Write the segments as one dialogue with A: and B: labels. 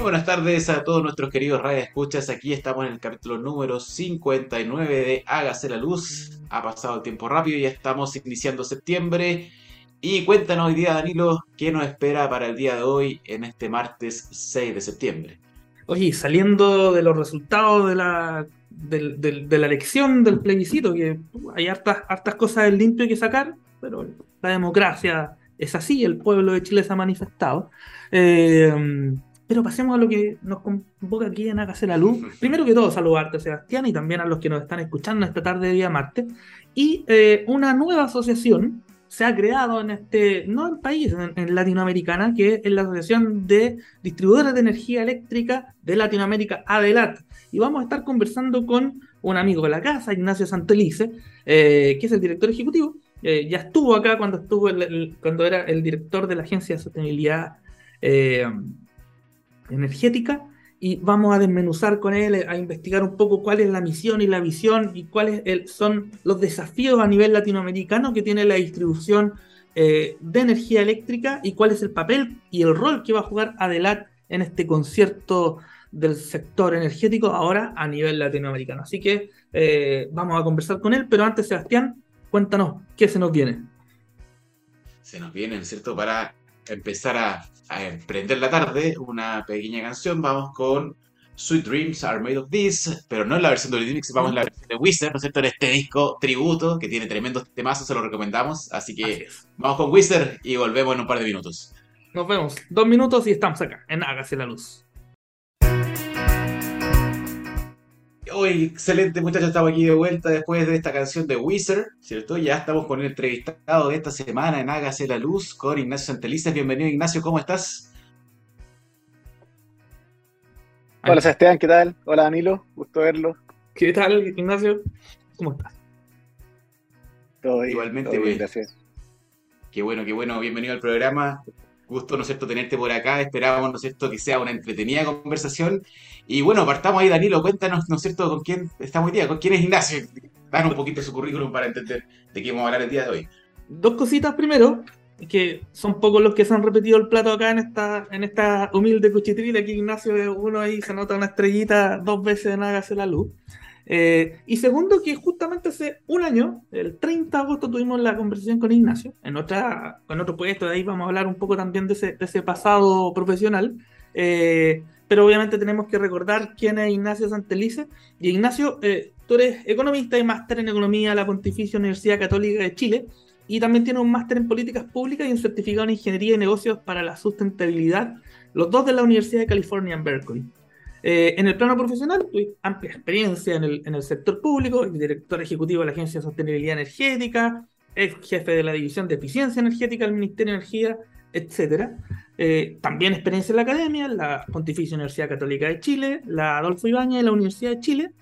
A: Buenas tardes a todos nuestros queridos radio escuchas. Aquí estamos en el capítulo número 59 de Hágase la Luz. Ha pasado el tiempo rápido ya estamos iniciando septiembre. Y cuéntanos hoy día, Danilo, qué nos espera para el día de hoy en este martes 6 de septiembre.
B: Oye, saliendo de los resultados de la, de, la elección del plebiscito, que hay hartas, hartas cosas del limpio que sacar, pero la democracia es así, el pueblo de Chile se ha manifestado. Eh, pero pasemos a lo que nos convoca aquí en Hágase la Luz. Primero que todo, saludarte, Sebastián, y también a los que nos están escuchando esta tarde de día martes. Y eh, una nueva asociación se ha creado en este, no en país, en, Latinoamericana, que es la Asociación de Distribuidores de Energía Eléctrica de Latinoamérica, ADELAT. Y vamos a estar conversando con un amigo de la casa, Ignacio Santelice, eh, que es el director ejecutivo. Eh, ya estuvo acá cuando, estuvo cuando era el director de la Agencia de Sostenibilidad energética y vamos a desmenuzar con él, a investigar un poco cuál es la misión y la visión y cuáles son los desafíos a nivel latinoamericano que tiene la distribución eh, de energía eléctrica y cuál es el papel y el rol que va a jugar Adelat en este concierto del sector energético ahora a nivel latinoamericano. Así que eh, vamos a conversar con él, pero antes, Sebastián, cuéntanos qué se nos viene.
A: Se nos viene, ¿cierto? Para empezar a a emprender la tarde, una pequeña canción. Vamos con Sweet Dreams Are Made of This, pero no en la versión de remix, vamos en la versión de Wizard, ¿no es cierto? En este disco tributo que tiene tremendos temazos, se lo recomendamos. Así que vamos con Wizard y volvemos en un par de minutos.
B: Nos vemos. Dos minutos y estamos acá, en Hágase la Luz.
A: Hoy, excelente muchachos, estamos aquí de vuelta después de esta canción de Wizard, ¿cierto? Ya estamos con el entrevistado de esta semana en Hágase la Luz con Ignacio Santelices. Bienvenido Ignacio, ¿cómo estás?
C: Hola Sebastián, ¿qué tal? Hola Danilo, gusto verlo.
B: ¿Qué tal Ignacio? ¿Cómo estás?
C: Todo bien, Igualmente, todo bien, gracias.
A: Qué bueno, qué bueno, bienvenido al programa gusto, ¿no es cierto?, tenerte por acá. Esperábamos, ¿no es cierto?, que sea una entretenida conversación. Y bueno, partamos ahí, Danilo, cuéntanos, ¿no es cierto?, con quién estamos hoy día, con quién es Ignacio. Danos un poquito su currículum para entender de qué vamos a hablar el día de hoy.
B: Dos cositas primero, que son pocos los que se han repetido el plato acá en esta, en esta humilde cuchitril. Aquí Ignacio uno ahí, se nota una estrellita dos veces en Hágase la Luz. Eh, y segundo, que justamente hace un año, el 30 de agosto, tuvimos la conversación con Ignacio, en, otra, en otro puesto, de ahí vamos a hablar un poco también de ese, de ese pasado profesional. Eh, pero obviamente tenemos que recordar quién es Ignacio Santelice. Y Ignacio, eh, tú eres economista y máster en economía de la Pontificia Universidad Católica de Chile. Y también tiene un máster en políticas públicas y un certificado en ingeniería y negocios para la sustentabilidad, los dos de la Universidad de California en Berkeley. Eh, en el plano profesional, tuve amplia experiencia en el, sector público, director ejecutivo de la Agencia de Sostenibilidad Energética, ex jefe de la División de Eficiencia Energética del Ministerio de Energía, etc. Eh, también experiencia en la academia, la Pontificia Universidad Católica de Chile, la Adolfo Ibañez y la Universidad de Chile.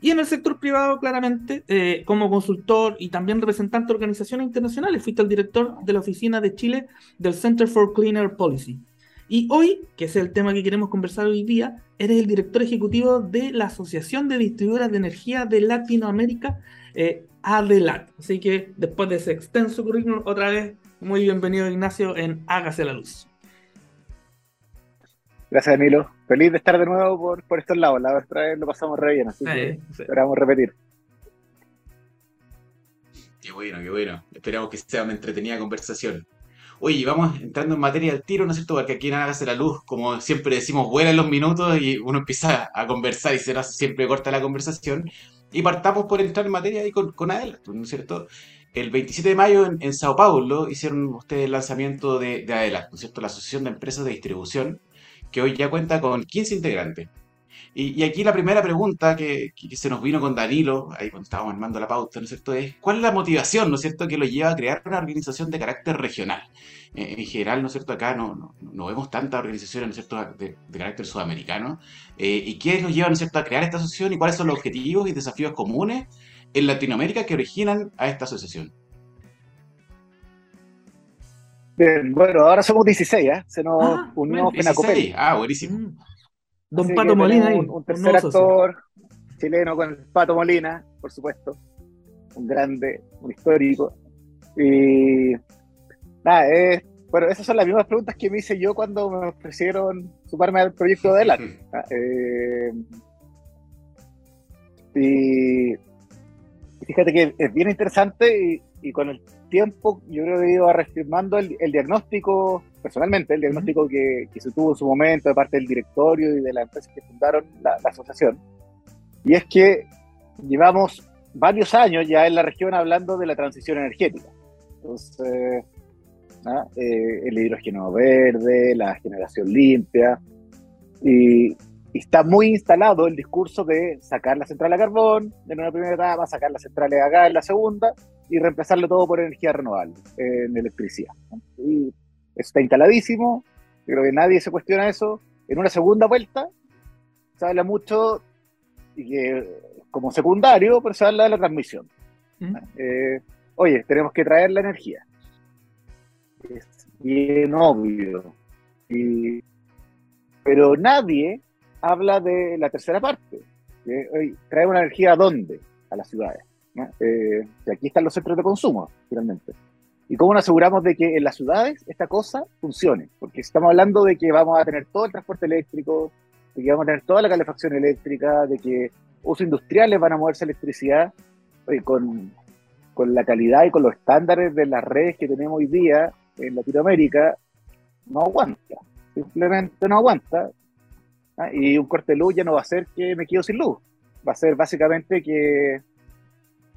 B: Y en el sector privado, claramente, eh, como consultor y también representante de organizaciones internacionales, fuiste el director de la oficina de Chile del Center for Cleaner Policy. Y hoy, que es el tema que queremos conversar hoy día, eres el director ejecutivo de la Asociación de Distribuidoras de Energía de Latinoamérica, eh, ADELAT. Así que después de ese extenso currículum, otra vez, muy bienvenido Ignacio en Hágase la Luz.
C: Gracias, Danilo. Feliz de estar de nuevo por, por estos lados. La otra vez lo pasamos re bien, así que esperamos repetir.
A: Qué bueno, qué bueno. Esperamos que sea una entretenida conversación. Oye, vamos entrando en materia del tiro, ¿no es cierto? Porque aquí en Hágase la Luz, como siempre decimos, vuelan los minutos y uno empieza a conversar y se nos siempre corta la conversación. Y partamos por entrar en materia ahí con, con Adela, ¿no es cierto? El 27 de mayo en, Sao Paulo hicieron ustedes el lanzamiento de, de Adela, ¿no es cierto? La Asociación de Empresas de Distribución, que hoy ya cuenta con 15 integrantes. Y, aquí la primera pregunta que, se nos vino con Danilo, ahí cuando estábamos armando la pauta, ¿no es cierto?, es ¿cuál es la motivación, ¿no es cierto?, que lo lleva a crear una organización de carácter regional. Eh, en general, ¿no es cierto?, acá no, no, vemos tantas organizaciones, ¿no es cierto?, de, carácter sudamericano. Eh, ¿Y qué nos lleva, ¿no es cierto?, a crear esta asociación y cuáles son los objetivos y desafíos comunes en Latinoamérica que originan a esta asociación?
C: Bien, bueno, ahora somos 16, ¿eh? Se nos ah, unió
A: Ah, buenísimo. Mm.
B: Don Pato Molina.
C: Un, tercer actor chileno con el Pato Molina, por supuesto. Un grande, un histórico. Y nada, es Bueno, esas son las mismas preguntas que me hice yo cuando me ofrecieron sumarme al proyecto de la ah, eh, y fíjate que es bien interesante y, con el tiempo yo creo que he ido reafirmando el, diagnóstico, personalmente, el diagnóstico que, se tuvo en su momento de parte del directorio y de las empresas que fundaron la, asociación. Y es que llevamos varios años ya en la región hablando de la transición energética. Entonces, ¿ah? eh, el hidrógeno verde, la generación limpia, y, está muy instalado el discurso de sacar la central a carbón en una primera etapa, sacar las centrales a gas en la segunda y reemplazarlo todo por energía renovable en electricidad. Y eso está instaladísimo, creo que nadie se cuestiona eso. En una segunda vuelta se habla mucho y que como secundario, pero se habla de la transmisión. ¿Mm? Eh, oye, tenemos que traer la energía. Es bien obvio. pero nadie habla de la tercera parte. Que, trae una energía a dónde? A las ciudades. Eh, aquí están los centros de consumo, finalmente. ¿Y cómo nos aseguramos de que en las ciudades esta cosa funcione? Porque estamos hablando de que vamos a tener todo el transporte eléctrico, de que vamos a tener toda la calefacción eléctrica, de que usos industriales van a moverse electricidad con, con la calidad y con los estándares de las redes que tenemos hoy día en Latinoamérica, no aguanta. Simplemente no aguanta. ¿Ah? Y un corte de luz ya no va a ser que me quedo sin luz. Va a ser básicamente que,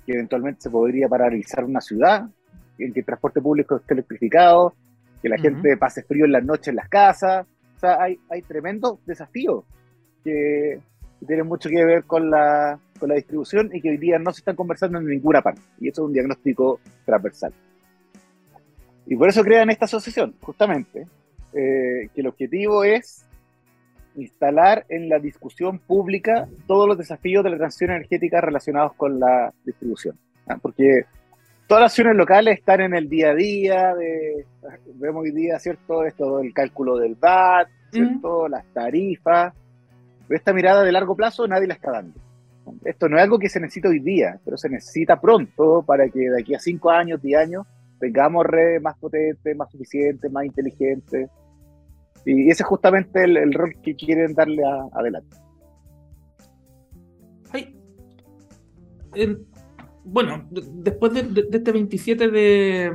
C: eventualmente se podría paralizar una ciudad, en que el transporte público esté electrificado, que la gente pase frío en las noches en las casas. O sea, hay, hay tremendos desafíos que tienen mucho que ver con la, con la distribución y que hoy día no se están conversando en ninguna parte. Y eso es un diagnóstico transversal. Y por eso crean esta asociación, justamente, eh, que el objetivo es instalar en la discusión pública todos los desafíos de la transición energética relacionados con la distribución. Porque todas las acciones locales están en el día a día, de, vemos hoy día, ¿cierto? Esto, el cálculo del VAT, ¿cierto? Las tarifas. Pero esta mirada de largo plazo nadie la está dando. Esto no es algo que se necesita hoy día, pero se necesita pronto para que de aquí a cinco años, diez años, tengamos redes más potentes, más suficientes, más inteligentes, y ese es justamente el, rol que quieren darle adelante.
B: bueno, después de, este 27 de,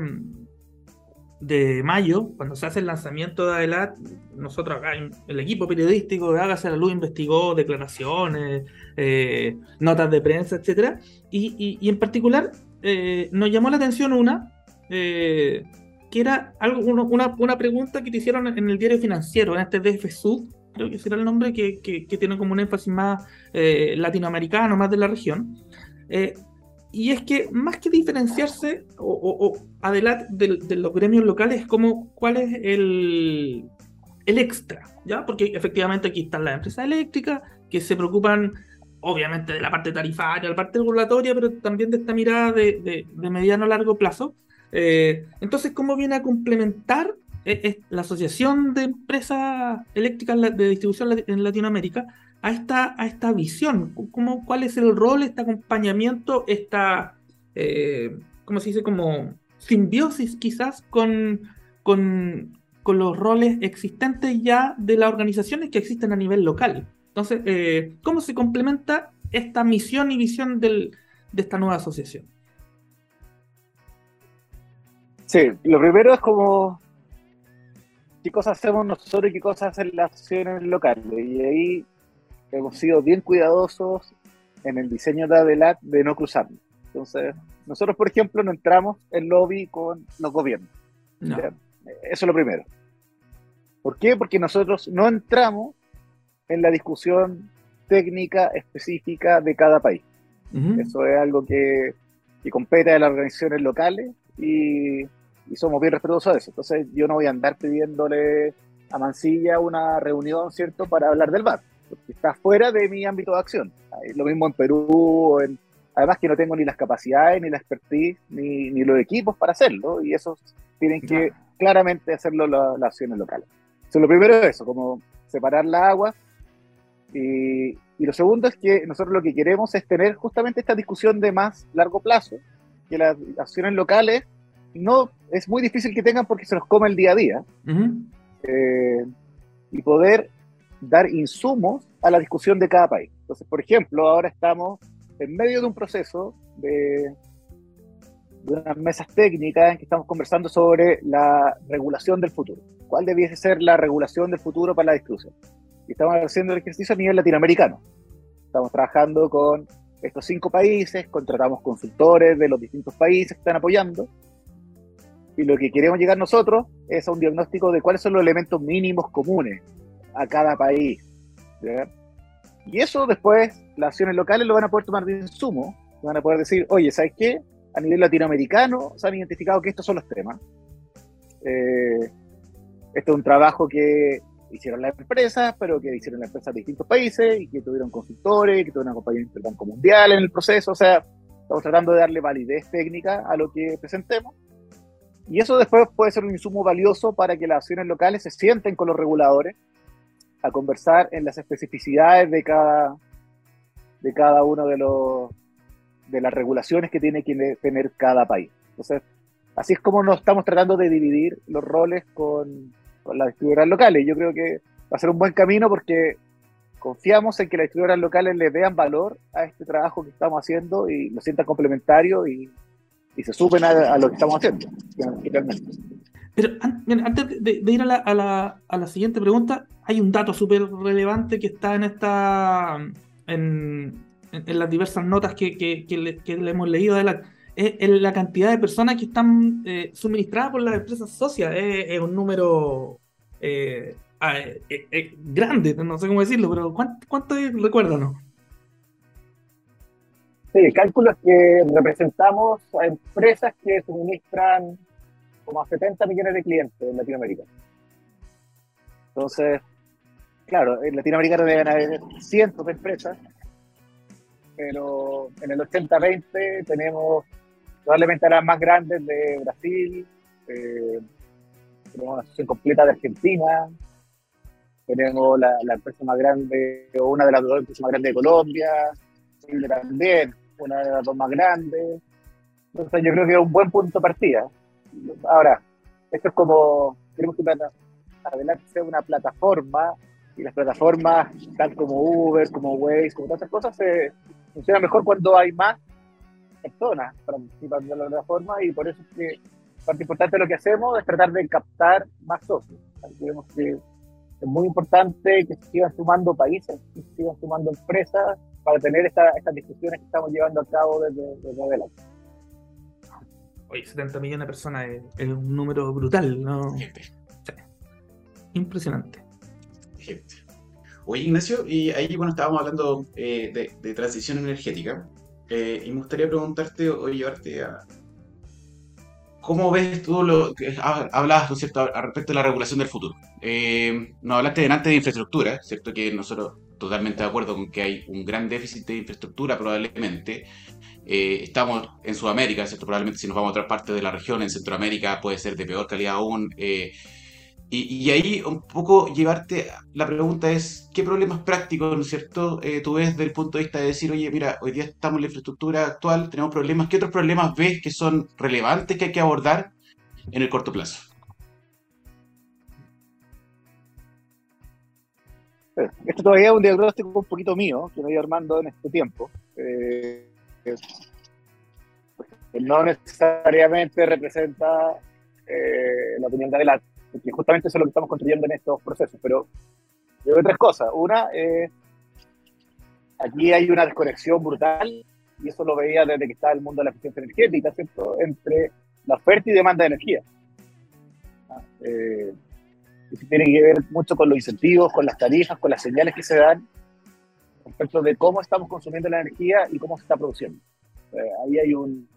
B: de mayo, cuando se hace el lanzamiento de Adelat, nosotros acá, el equipo periodístico de Hágase la Luz investigó declaraciones, eh, notas de prensa, etc. Y, en particular eh, nos llamó la atención una, eh, que era algo, una, una, pregunta que te hicieron en el diario financiero, en este DF Sud, creo que será el nombre, que, que, tiene como un énfasis más eh, latinoamericano, más de la región. Eh, y es que más que diferenciarse o, adelante de, los gremios locales, es como cuál es el, el extra, ¿ya? Porque efectivamente aquí están las empresas eléctricas que se preocupan obviamente de la parte tarifaria, de la parte regulatoria, pero también de esta mirada de, de, de mediano a largo plazo. Eh, entonces, ¿cómo viene a complementar eh, la Asociación de Empresas Eléctricas de Distribución en Latinoamérica a esta, a esta visión? ¿Cómo, ¿Cuál es el rol, este acompañamiento, esta, eh, ¿cómo se dice? Como simbiosis quizás con, con, los roles existentes ya de las organizaciones que existen a nivel local. Entonces, ¿cómo se complementa esta misión y visión de esta nueva asociación?
C: Sí, lo primero es como qué cosas hacemos nosotros y qué cosas hacen las acciones locales. Y ahí hemos sido bien cuidadosos en el diseño de Adelat de no cruzarnos. Entonces, nosotros, por ejemplo, no entramos en lobby con los gobiernos. Eso es lo primero. ¿Por qué? Porque nosotros no entramos en la discusión técnica específica de cada país. Eso es algo que, que compete a las organizaciones locales y y somos bien respetuosos de eso. Entonces yo no voy a andar pidiéndole a Mancilla una reunión, ¿cierto?, para hablar del VAR, porque está fuera de mi ámbito de acción. Lo mismo en Perú, en, además que no tengo ni las capacidades, ni la expertise, ni, ni los equipos para hacerlo, y eso tienen que claramente hacerlo las acciones locales. Entonces, lo primero es eso, como separar la agua. Y, y lo segundo es que nosotros lo que queremos es tener justamente esta discusión de más largo plazo, que las acciones locales no es muy difícil que tengan porque se los come el día a día. Eh, y poder dar insumos a la discusión de cada país. Entonces, por ejemplo, ahora estamos en medio de un proceso de, de unas mesas técnicas en que estamos conversando sobre la regulación del futuro. ¿Cuál debiese ser la regulación del futuro para la discusión? Y estamos haciendo el ejercicio a nivel latinoamericano. Estamos trabajando con estos cinco países, contratamos consultores de los distintos países que están apoyando. Y lo que queremos llegar nosotros es a un diagnóstico de cuáles son los elementos mínimos comunes a cada país. Y eso después las acciones locales lo van a poder tomar de insumo. Van a poder decir, oye, ¿sabes qué? A nivel latinoamericano se han identificado que estos son los temas. Eh, esto es un trabajo que hicieron las empresas, pero que hicieron las empresas de distintos países y que tuvieron consultores, que tuvieron compañía del Banco Mundial en el proceso. O sea, estamos tratando de darle validez técnica a lo que presentemos. Y eso después puede ser un insumo valioso para que las acciones locales se sienten con los reguladores a conversar en las especificidades de cada, de cada uno de los de las regulaciones que tiene que tener cada país. Entonces, así es como nos estamos tratando de dividir los roles con, con las distribuidoras locales. Yo creo que va a ser un buen camino porque confiamos en que las distribuidoras locales le vean valor a este trabajo que estamos haciendo y lo sientan complementario y, se suben a, lo que estamos haciendo,
B: Pero antes de, ir a la, a, la, siguiente pregunta, hay un dato súper relevante que está en esta en, las diversas notas que, le, hemos leído de la la cantidad de personas que están eh, suministradas por las empresas socias. Es, un número eh, ah, eh, grande, no sé cómo decirlo, pero ¿cuánto, cuánto es?
D: Sí, cálculos que representamos a empresas que suministran como a 70 millones de clientes en Latinoamérica. Entonces, claro, en Latinoamérica deben haber cientos de empresas, pero en el 80-20 tenemos probablemente las más grandes de Brasil, eh, tenemos una asociación completa de Argentina, tenemos la, empresa más grande, o una de las dos empresas más grandes de Colombia, también, una de las dos más grandes. Entonces yo creo que es un buen punto de partida. Ahora, esto es como, queremos que adelante sea una plataforma, y las plataformas, tal como Uber, como Waze, como todas esas cosas, se funcionan mejor cuando hay más personas participando de la plataforma y por eso es que parte importante de lo que hacemos es tratar de captar más socios. Creemos que es muy importante que se sigan sumando países, que se sigan sumando empresas para tener estas discusiones que estamos llevando a cabo desde, desde adelante.
B: Oye, 70 millones de personas es, un número brutal, ¿no? Impresionante.
A: Oye, Ignacio, y ahí, bueno, estábamos hablando eh, de, de, transición energética. Eh, y me gustaría preguntarte o llevarte a. ¿Cómo ves tú lo que hablabas, ¿no cierto?, a respecto de la regulación del futuro. Eh, nos hablaste delante de infraestructura, ¿cierto? Que nosotros totalmente de acuerdo con que hay un gran déficit de infraestructura probablemente. Eh, estamos en Sudamérica, ¿cierto? Probablemente si nos vamos a otras partes de la región, en Centroamérica puede ser de peor calidad aún. Y, ahí un poco llevarte, la pregunta es, ¿qué problemas prácticos, ¿no es cierto?, eh, tú ves desde el punto de vista de decir, oye, mira, hoy día estamos en la infraestructura actual, tenemos problemas, ¿qué otros problemas ves que son relevantes que hay que abordar en el corto plazo?
C: Esto todavía es un diagnóstico un poquito mío, que me voy armando en este tiempo. Eh, no necesariamente representa eh, la opinión de adelante porque justamente eso es lo que estamos construyendo en estos procesos. Pero yo veo tres cosas. Una, eh, aquí hay una desconexión brutal, y eso lo veía desde que estaba el mundo de la eficiencia energética. Entre la oferta y demanda de energía. Ah, eh, tiene que ver mucho con los incentivos, con las tarifas, con las señales que se dan respecto de cómo estamos consumiendo la energía y cómo se está produciendo. Eh, ahí hay un,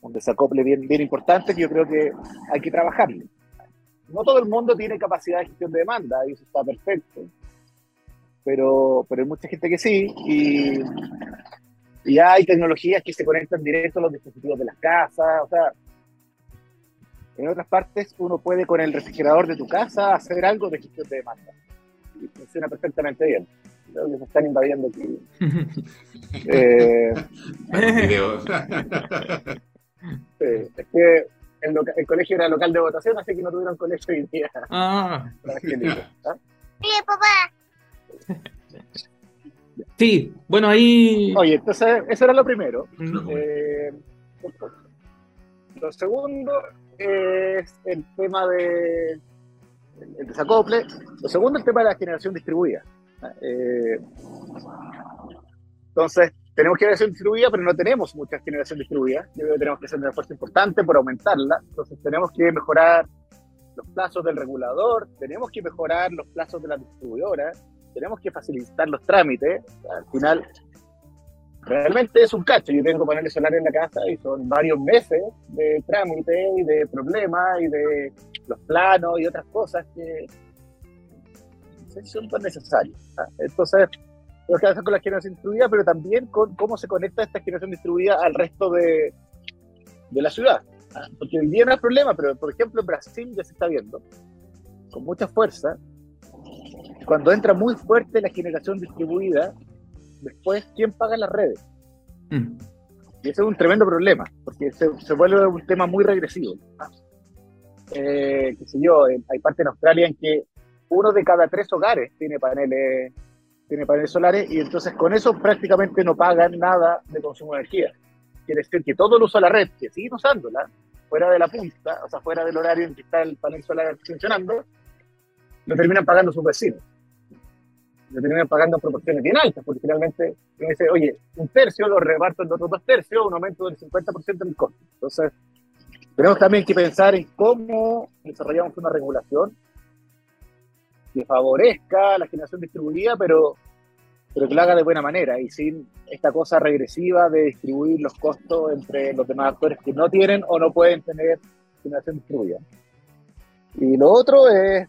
C: un desacople bien, bien importante que yo creo que hay que trabajarle no todo el mundo tiene capacidad de gestión de demanda, y eso está perfecto. Pero, pero hay mucha gente que sí, y, y hay tecnologías que se conectan directo a los dispositivos de las casas, o sea, en otras partes uno puede con el refrigerador de tu casa hacer algo de gestión de demanda. Y funciona perfectamente bien. Creo que se están invadiendo aquí. eh, es que el, colegio era local de votación, así que no tuvieron colegio hoy día.
B: Ah.
C: ¿ah?
B: papá. Sí, bueno, ahí.
C: Oye, entonces, eso era lo primero. Eh, lo segundo es el tema de el desacople. Lo segundo, el tema de la generación distribuida. Eh, entonces, tenemos generación distribuida, pero no tenemos mucha generación distribuida. Tenemos que hacer un esfuerzo importante por aumentarla. Entonces, tenemos que mejorar los plazos del regulador, tenemos que mejorar los plazos de la distribuidora, tenemos que facilitar los trámites. Al final, realmente es un cacho. Yo tengo paneles solares en la casa y son varios meses de trámite y de problemas y de los planos y otras cosas que son tan necesarios. ¿ah? Entonces, lo que hacer con la generación distribuida, pero también con cómo se conecta esta generación distribuida al resto de, de la ciudad. ¿ah? Porque hoy día no hay problema, pero por ejemplo en Brasil ya se está viendo con mucha fuerza. Cuando entra muy fuerte la generación distribuida, después, ¿quién paga las redes? Mm. Y ese es un tremendo problema, porque se, se vuelve un tema muy regresivo. Eh, qué sé yo, hay parte en Australia en que uno de cada tres hogares tiene paneles, tiene paneles solares y entonces con eso prácticamente no pagan nada de consumo de energía. Quiere decir que todo el uso de la red, que siguen usándola, fuera de la punta, o sea, fuera del horario en que está el panel solar funcionando, lo terminan pagando sus vecinos. Lo terminan pagando en proporciones bien altas, porque finalmente dice, oye, un tercio lo reparto en otros dos tercios, un aumento del 50% en el costo. Entonces, tenemos también que pensar en cómo desarrollamos una regulación que favorezca la generación distribuida, pero, pero que lo haga de buena manera y sin esta cosa regresiva de distribuir los costos entre los demás actores que no tienen o no pueden tener generación distribuida. Y lo otro es,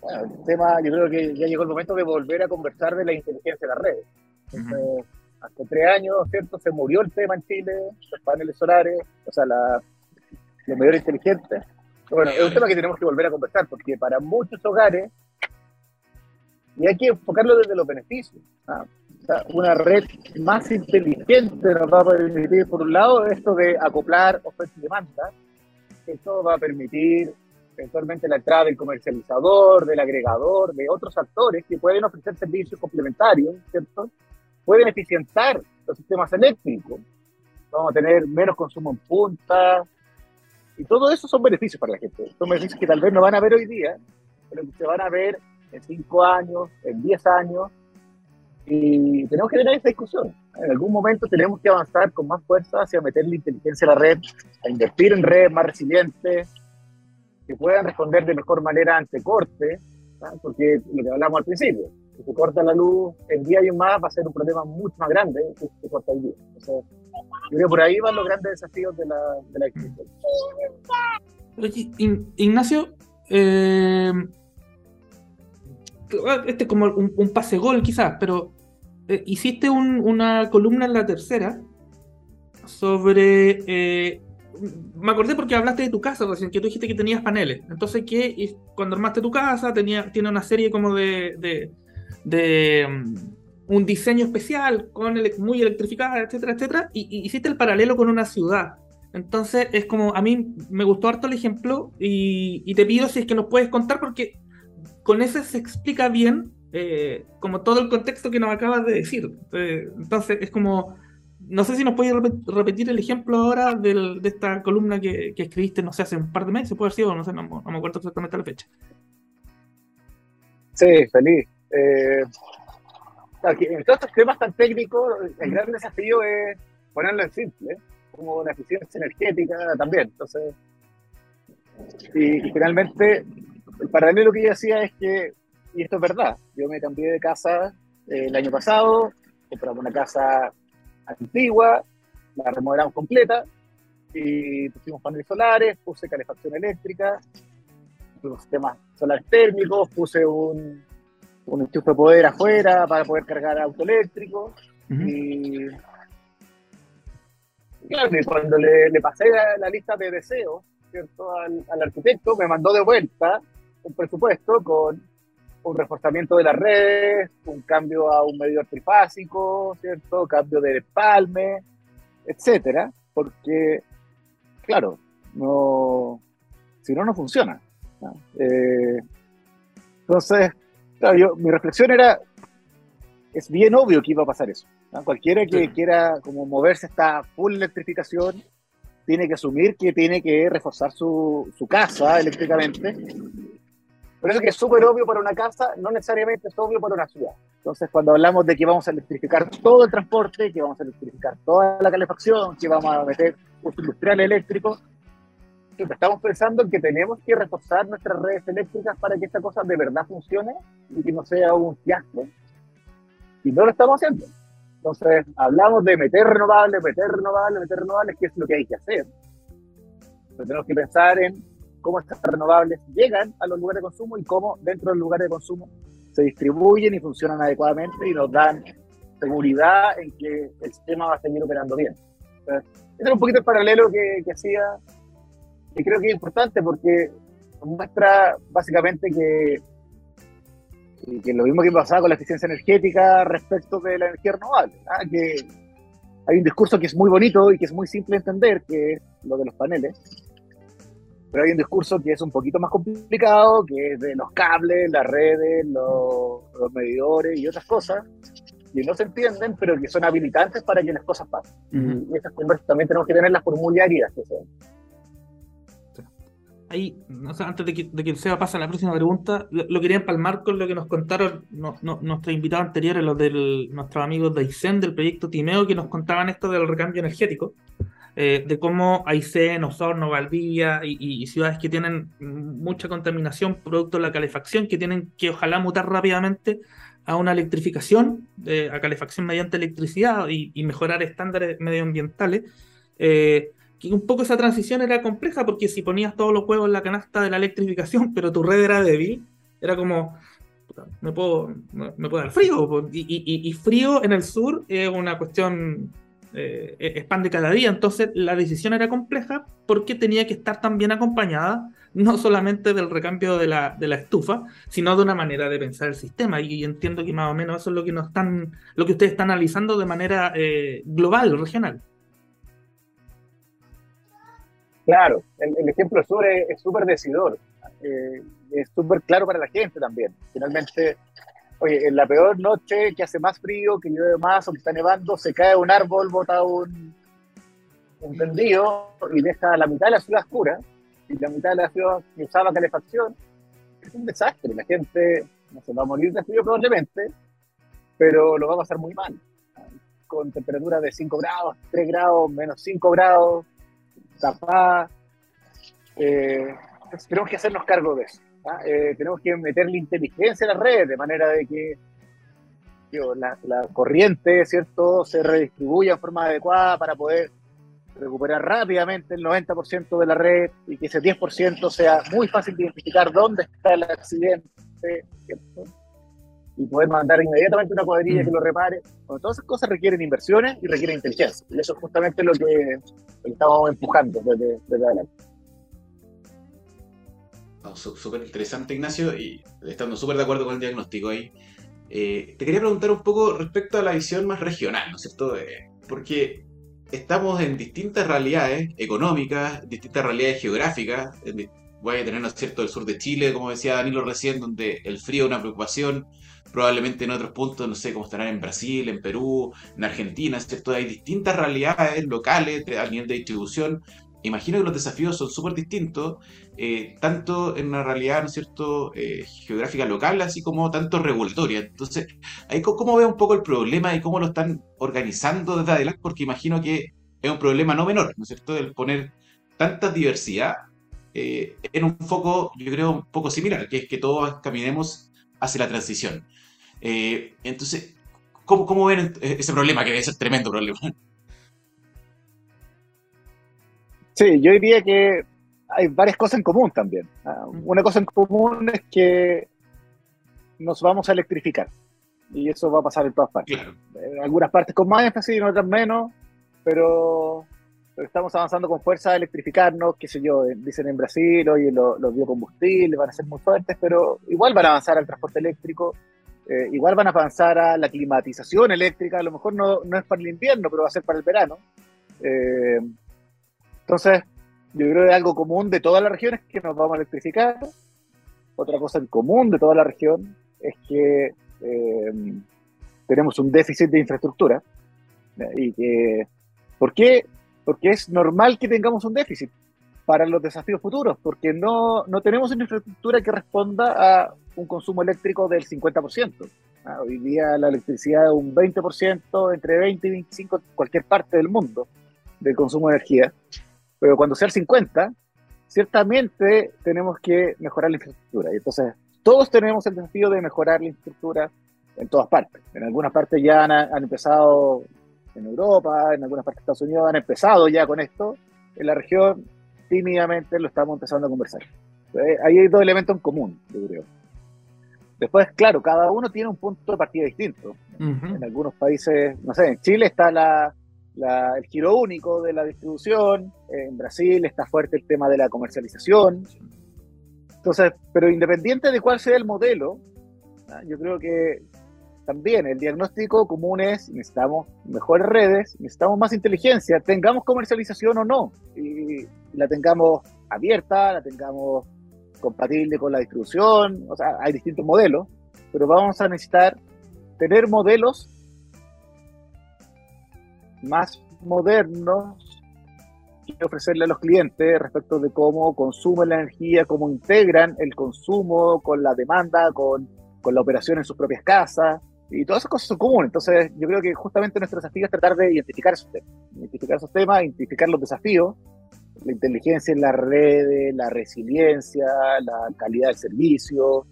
C: bueno, el tema, yo creo que ya llegó el momento de volver a conversar de la inteligencia de las redes. Hace tres años, ¿cierto? Se murió el tema en Chile, los paneles solares, o sea, la, los medidores inteligentes. Bueno, es un tema que tenemos que volver a conversar, porque para muchos hogares, y hay que enfocarlo desde los beneficios. ¿ah? una red más inteligente nos va a permitir, por un lado, esto de acoplar oferta y demanda. Esto va a permitir eventualmente la entrada del comercializador, del agregador, de otros actores que pueden ofrecer servicios complementarios, ¿cierto? Pueden eficientar los sistemas eléctricos. Vamos a tener menos consumo en punta, y todo eso son beneficios para la gente. Son beneficios que tal vez no van a ver hoy día, pero que se van a ver en 5 años, en 10 años. Y tenemos que tener esta discusión. En algún momento tenemos que avanzar con más fuerza hacia meter la inteligencia a la red, a invertir en redes más resilientes, que puedan responder de mejor manera ante corte, porque lo que hablamos al principio, si se corta la luz en día y más va a ser un problema mucho más grande que si se corta el día. Yo creo que por ahí van los grandes desafíos de la, de la
B: Ignacio, eh, este es como un, pase gol quizás, pero eh, hiciste una columna en la tercera sobre... Eh, me acordé porque hablaste de tu casa recién, que tú dijiste que tenías paneles. Entonces, que cuando armaste tu casa, tenía, tiene una serie como de, de, de mm, un diseño especial, con muy electrificada, etcétera, etcétera, y, hiciste el paralelo con una ciudad. Entonces es como, a mí me gustó harto el ejemplo y, te pido si es que nos puedes contar porque con ese se explica bien eh, como todo el contexto que nos acabas de decir. Eh, entonces es como, no sé si nos puedes repetir el ejemplo ahora de esta columna que, escribiste, no sé, hace un par de meses, puede ser, o no sé, no, me acuerdo exactamente la fecha.
C: Sí, feliz. Eh, en todos temas tan técnicos, el gran desafío es ponerlo en simple, como la eficiencia energética también. Entonces, y, finalmente, el paralelo que yo hacía es que, y esto es verdad, yo me cambié de casa eh, el año pasado, compramos una casa antigua, la remodelamos completa, y pusimos paneles solares, puse calefacción eléctrica, pusimos sistemas solares térmicos, puse un un enchufe de poder afuera para poder cargar auto eléctrico. Y claro, cuando le, pasé la, lista de deseos ¿cierto? Al, arquitecto, me mandó de vuelta un presupuesto con un reforzamiento de las redes, un cambio a un medidor trifásico, ¿cierto? Cambio de palme, etcétera, porque, claro, no, si no, no funciona. Eh, entonces, claro, yo, mi reflexión era, es bien obvio que iba a pasar eso. Cualquiera que quiera como moverse esta full electrificación tiene que asumir que tiene que reforzar su, su casa eléctricamente. Por eso que es súper obvio para una casa, no necesariamente es obvio para una ciudad. Entonces, cuando hablamos de que vamos a electrificar todo el transporte, que vamos a electrificar toda la calefacción, que vamos a meter uso industrial eléctrico, estamos pensando en que tenemos que reforzar nuestras redes eléctricas para que esta cosa de verdad funcione y que no sea un fiasco. Y no lo estamos haciendo. Entonces, hablamos de meter renovables, meter renovables, meter renovables, que es lo que hay que hacer. Pero tenemos que pensar en cómo estas renovables llegan a los lugares de consumo y cómo dentro del lugar de consumo se distribuyen y funcionan adecuadamente y nos dan seguridad en que el sistema va a seguir operando bien. Entonces, ese era un poquito el paralelo que, que hacía y creo que es importante porque muestra básicamente que, que lo mismo que pasaba con la eficiencia energética respecto de la energía renovable, ¿ah? que hay un discurso que es muy bonito y que es muy simple de entender, que es lo de los paneles, pero hay un discurso que es un poquito más complicado, que es de los cables, las redes, los, medidores y otras cosas, que no se entienden, pero que son habilitantes para que las cosas pasen. Y esas conversas también tenemos que tenerlas por muy áridas que sean
B: ahí, antes de que, de que Seba pase a la próxima pregunta, lo, quería empalmar con lo que nos contaron nuestros invitados anteriores, los de nuestros amigos de Aysén, del proyecto Timeo, que nos contaban esto del recambio energético, eh, de cómo Aysén, Osorno, Valdivia y, ciudades que tienen mucha contaminación producto de la calefacción, que tienen que ojalá mutar rápidamente a una electrificación, a calefacción mediante electricidad y, mejorar estándares medioambientales. Eh, que un poco esa transición era compleja porque si ponías todos los huevos en la canasta de la electrificación, pero tu red era débil, era como, me puedo, me, puedo dar frío. Y, frío en el sur es una cuestión, eh, expande cada día. Entonces la decisión era compleja porque tenía que estar también acompañada no solamente del recambio de la, de la estufa, sino de una manera de pensar el sistema. Y entiendo que más o menos eso es lo que nos están, lo que ustedes están analizando de manera eh, global, regional.
D: Claro, el, ejemplo sur es súper decidor, eh, es súper claro para la gente también. Finalmente, oye, en la peor noche que hace más frío, que llueve más o que está nevando, se cae un árbol, bota un, un tendido y deja la mitad de la ciudad oscura y la mitad de la ciudad que usaba calefacción. Es un desastre, la gente no se va a morir de frío probablemente, pero lo va a pasar muy mal. Con temperaturas de 5 grados, 3 grados, menos 5 grados, tapada. Eh, tenemos que hacernos cargo de eso. ¿Ah? Eh, tenemos que meterle inteligencia a la red de manera de que la, corriente ¿cierto? se redistribuya en forma adecuada para poder recuperar rápidamente el 90% de la red y que ese 10% sea muy fácil de identificar dónde está el accidente y poder mandar inmediatamente una cuadrilla que lo repare. todas esas cosas requieren inversiones y requieren inteligencia. Y eso es justamente lo que estamos empujando desde, adelante.
A: Súper interesante, Ignacio, y estando súper de acuerdo con el diagnóstico ahí. Eh, te quería preguntar un poco respecto a la visión más regional, ¿no es cierto? Eh, porque estamos en distintas realidades económicas, distintas realidades geográficas. Voy a tener, ¿no es cierto?, el sur de Chile, como decía Danilo recién, donde el frío es una preocupación, probablemente en otros puntos, no sé, cómo estarán en Brasil, en Perú, en Argentina, ¿cierto? Hay distintas realidades locales a nivel de distribución. Imagino que los desafíos son súper distintos, eh, tanto en una realidad, ¿no es cierto?, eh, geográfica local, así como tanto regulatoria. Entonces, ahí cómo veo un poco el problema y cómo lo están organizando desde adelante, porque imagino que es un problema no menor, ¿no es cierto?, el poner tanta diversidad eh, en un foco, yo creo, un poco similar, que es que todos caminemos hacia la transición. Entonces, ¿cómo, ¿cómo, ven ese problema, que es un tremendo problema?
C: Sí, yo diría que hay varias cosas en común también. Ah, una cosa en común es que nos vamos a electrificar. Y eso va a pasar en todas partes. En algunas partes con más énfasis, en otras menos, pero, estamos avanzando con fuerza a electrificarnos, qué sé yo, dicen en Brasil, hoy los, los biocombustibles van a ser muy fuertes, pero igual van a avanzar al transporte eléctrico eh, igual van a avanzar a la climatización eléctrica, a lo mejor no, no es para el invierno, pero va a ser para el verano. Eh, entonces, yo creo que algo común de todas las regiones que nos vamos a electrificar. Otra cosa en común de toda la región es que eh, tenemos un déficit de infraestructura. Y que, ¿Por qué? Porque es normal que tengamos un déficit para los desafíos futuros, porque no, no tenemos una infraestructura que responda a un consumo eléctrico del 50%. Ah, hoy día la electricidad es un 20%, entre 20 y 25 en cualquier parte del mundo del consumo de energía. Pero cuando sea el 50, ciertamente tenemos que mejorar la infraestructura. Y entonces, todos tenemos el desafío de mejorar la infraestructura en todas partes. En algunas partes ya han, empezado en Europa, en algunas partes de Estados Unidos han empezado ya con esto. En la región, tímidamente lo estamos empezando a conversar. ahí hay dos elementos en común, yo creo. Después, claro, cada uno tiene un punto de partida distinto. En algunos países, no sé, en Chile está la, el giro único de la distribución, en Brasil está fuerte el tema de la comercialización. Entonces, pero independiente de cuál sea el modelo, yo creo que también el diagnóstico común es necesitamos mejores redes, necesitamos más inteligencia, tengamos comercialización o no, y la tengamos abierta, la tengamos compatible con la distribución, o sea, hay distintos modelos, pero vamos a necesitar tener modelos más modernos y ofrecerle a los clientes respecto de cómo consumen la energía, cómo integran el consumo con la demanda, con, con la operación en sus propias casas, y todas esas cosas son comunes. Entonces, yo creo que justamente nuestro desafío es tratar de identificar esos temas, identificar esos temas, identificar los desafíos, la inteligencia en las redes, la resiliencia, la calidad del servicio,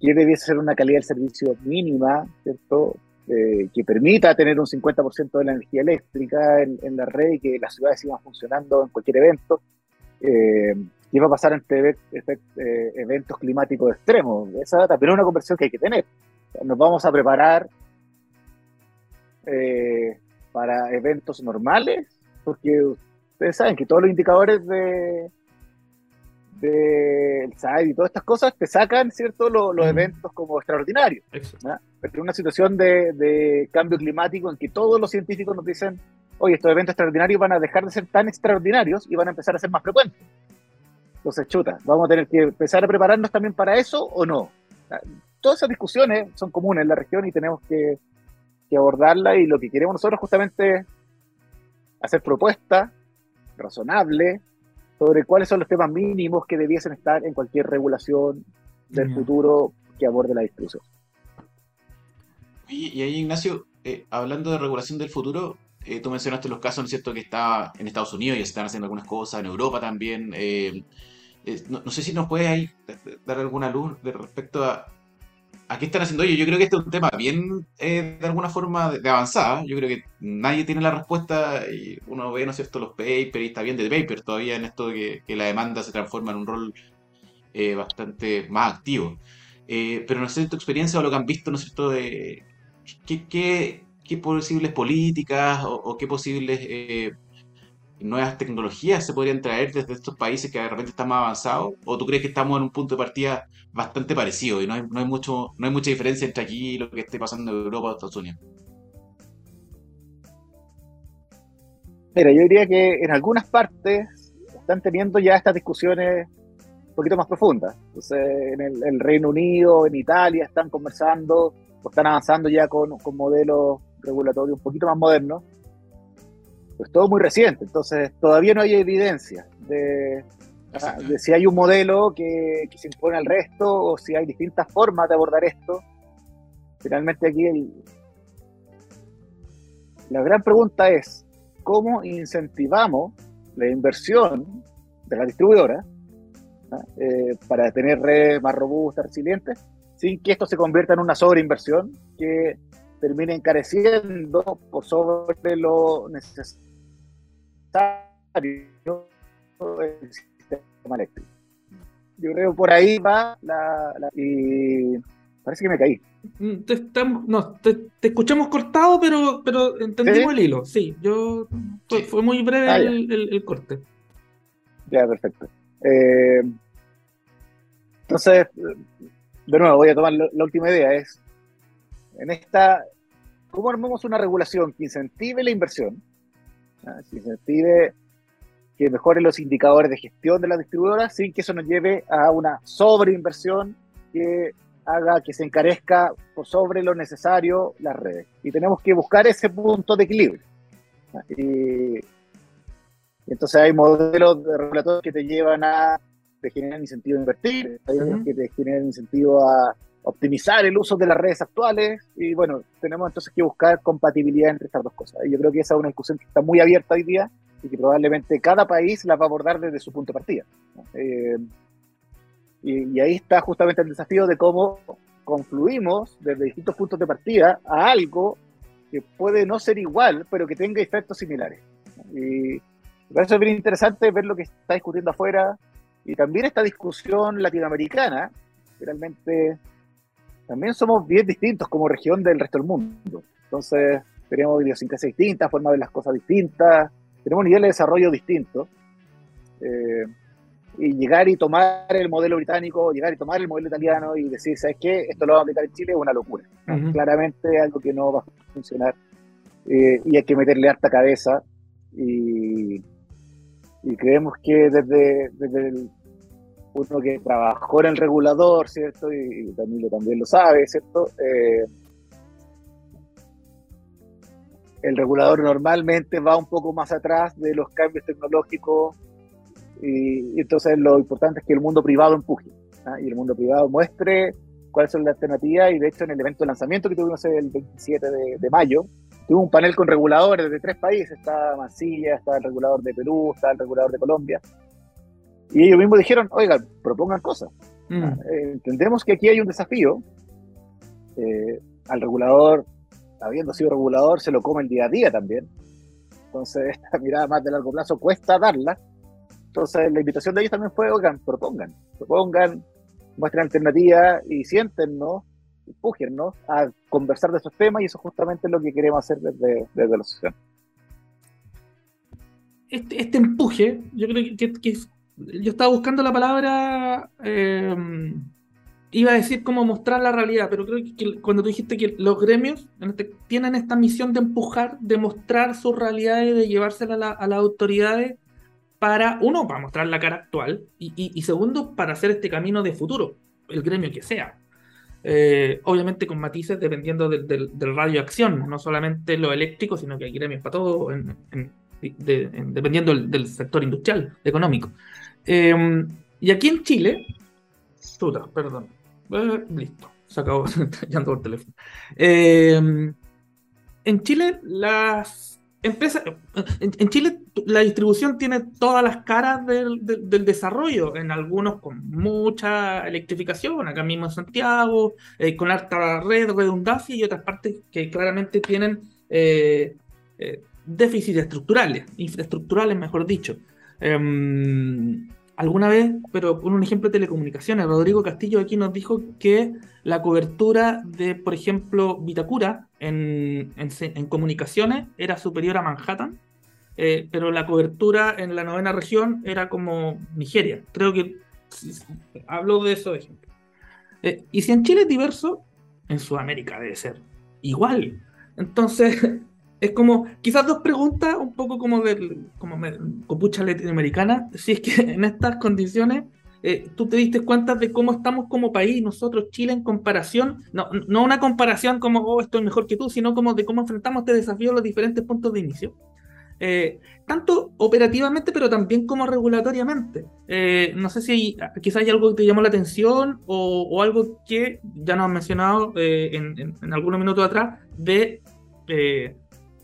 C: que debiese ser una calidad del servicio mínima, ¿cierto? Eh, que permita tener un 50% de la energía eléctrica en, la red y que las ciudades sigan funcionando en cualquier evento. Eh, ¿Qué va a pasar entre eh, eventos climáticos extremos? Esa también es una conversión que hay que tener. Nos vamos a preparar eh, para eventos normales, porque ustedes saben que todos los indicadores de, del SAID y todas estas cosas te sacan, ¿cierto?, los, eventos como extraordinarios. Pero una situación de, cambio climático en que todos los científicos nos dicen, oye, estos eventos extraordinarios van a dejar de ser tan extraordinarios y van a empezar a ser más frecuentes. Entonces, chuta, ¿vamos a tener que empezar a prepararnos también para eso o no? Todas esas discusiones son comunes en la región y tenemos que, que abordarlas y lo que queremos nosotros justamente es hacer propuestas razonables sobre cuáles son los temas mínimos que debiesen estar en cualquier regulación del futuro que aborde la distribución.
A: Y, ahí, Ignacio, eh, hablando de regulación del futuro, eh, tú mencionaste los casos, ¿no es cierto?, que está en Estados Unidos y están haciendo algunas cosas, en Europa también. Eh, no, sé si nos puedes dar alguna luz de respecto a, a qué están haciendo ellos. Yo creo que este es un tema bien, de alguna forma, de, avanzada. Yo creo que nadie tiene la respuesta y uno ve, ¿no es cierto?, los papers y está bien de paper todavía en esto de que, la demanda se transforma en un rol bastante más activo. pero no sé tu experiencia o lo que han visto, ¿no es cierto?, de qué, posibles políticas o, qué posibles eh, nuevas tecnologías se podrían traer desde estos países que de repente están más avanzados? ¿O tú crees que estamos en un punto de partida bastante parecido y no hay, no hay, mucho, no hay mucha diferencia entre aquí y lo que esté pasando en Europa o Estados Unidos?
C: Mira, yo diría que en algunas partes están teniendo ya estas discusiones un poquito más profundas. Entonces, en el Reino Unido, en Italia, están conversando están avanzando ya con, con modelos regulatorios un poquito más modernos, pues todo muy reciente, entonces todavía no hay evidencia de, ah, de si hay un modelo que, que, se impone al resto o si hay distintas formas de abordar esto. Finalmente aquí el, la gran pregunta es, ¿cómo incentivamos la inversión de la distribuidora ah, eh, para tener redes más robustas, resilientes? Sin que esto se convierta en una sobreinversión que termine encareciendo por sobre lo necesario el sistema eléctrico. Yo creo por ahí va la, y parece que me caí.
B: Mm, te, estamos, no, te, escuchamos cortado, pero, pero entendimos el hilo. Sí, yo fue, muy breve ah, el, corte.
C: Ya, perfecto. Eh, entonces, de nuevo, voy a tomar la, última idea, es en esta, ¿cómo armamos una regulación que incentive la inversión? Que incentive que mejore los indicadores de gestión de las distribuidoras sin que eso nos lleve a una sobreinversión que haga que se encarezca por sobre lo necesario las redes. Y tenemos que buscar ese punto de equilibrio. Y, entonces hay modelos de regulatorios que te llevan a te generan incentivo a invertir, hay otros que te generan incentivo a optimizar el uso de las redes actuales y bueno, tenemos entonces que buscar compatibilidad entre estas dos cosas. Y yo creo que esa es una discusión que está muy abierta hoy día y que probablemente cada país la va a abordar desde su punto de partida. Eh, y, ahí está justamente el desafío de cómo confluimos desde distintos puntos de partida a algo que puede no ser igual, pero que tenga efectos similares. Y me parece bien interesante ver lo que está discutiendo afuera y también esta discusión latinoamericana, realmente también somos bien distintos como región del resto del mundo. Entonces, tenemos idiosincrasias distintas, formas de las cosas distintas, tenemos niveles de desarrollo distintos. Eh, y llegar y tomar el modelo británico, llegar y tomar el modelo italiano y decir, ¿sabes qué? Esto lo vamos a aplicar en Chile es una locura. Claramente algo que no va a funcionar eh, y hay que meterle harta cabeza y, y creemos que desde, desde el, uno que trabajó en el regulador, ¿cierto? Y, Danilo también lo sabe, ¿cierto? Eh, el regulador normalmente va un poco más atrás de los cambios tecnológicos y, entonces lo importante es que el mundo privado empuje ¿ah? y el mundo privado muestre cuáles son las alternativas y de hecho en el evento de lanzamiento que tuvimos el 27 de, mayo tuvimos un panel con reguladores de tres países, está Mansilla, está el regulador de Perú, está el regulador de Colombia y ellos mismos dijeron, oigan, propongan cosas. Mm. Eh, entendemos que aquí hay un desafío. Eh, al regulador, habiendo sido regulador, se lo come el día a día también. Entonces, esta mirada más de largo plazo cuesta darla. Entonces, la invitación de ellos también fue, oigan, propongan, propongan, muestren alternativas y siéntenos, empújennos a conversar de esos temas y eso justamente es lo que queremos hacer desde, desde la asociación.
B: Este, este empuje, yo creo que, que, es yo estaba buscando la palabra, em, iba a decir cómo mostrar la realidad, pero creo que cuando tú dijiste que los gremios este, tienen esta misión de empujar, de mostrar sus realidades, de llevársela a, las autoridades para, uno, para mostrar la cara actual y, segundo, para hacer este camino de futuro, el gremio que sea. Eh, obviamente con matices dependiendo del, del, radio acción, no solamente lo eléctrico, sino que hay gremios para todo, dependiendo del, sector industrial, económico. Em, y aquí en Chile, puta, perdón, eh, listo, se acabó llamando por teléfono. Em, en Chile, las empresas, en, Chile la distribución tiene todas las caras del, desarrollo, en algunos con mucha electrificación, acá mismo en Santiago, eh, con alta red, redundancia y otras partes que claramente tienen eh, déficits estructurales, infraestructurales mejor dicho. Em, alguna vez, pero con un ejemplo de telecomunicaciones, Rodrigo Castillo aquí nos dijo que la cobertura de, por ejemplo, Vitacura en, comunicaciones era superior a Manhattan, eh, pero la cobertura en la novena región era como Nigeria. Creo que hablo de eso de ejemplo. Eh, y si en Chile es diverso, en Sudamérica debe ser igual. Entonces, es como, quizás dos preguntas, un poco como de como copucha latinoamericana, si es que en estas condiciones eh, tú te diste cuenta de cómo estamos como país, nosotros, Chile, en comparación, no, no una comparación como, oh, estoy mejor que tú, sino como de cómo enfrentamos este desafío en los diferentes puntos de inicio. Eh, tanto operativamente, pero también como regulatoriamente. Eh, no sé si quizás hay algo que te llamó la atención o, algo que ya nos has mencionado en, en, en, algunos minutos atrás de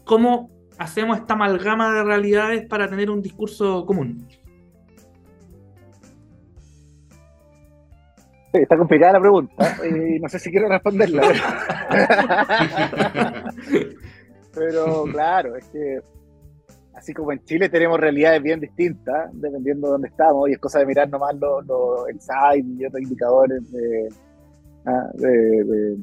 B: cómo hacemos esta amalgama de realidades para tener un discurso común.
C: Está complicada la pregunta y no sé si quiero responderla. Pero claro, es que así como en Chile tenemos realidades bien distintas, dependiendo de dónde estamos, y es cosa de mirar nomás los, los insights y otros indicadores de, ah, de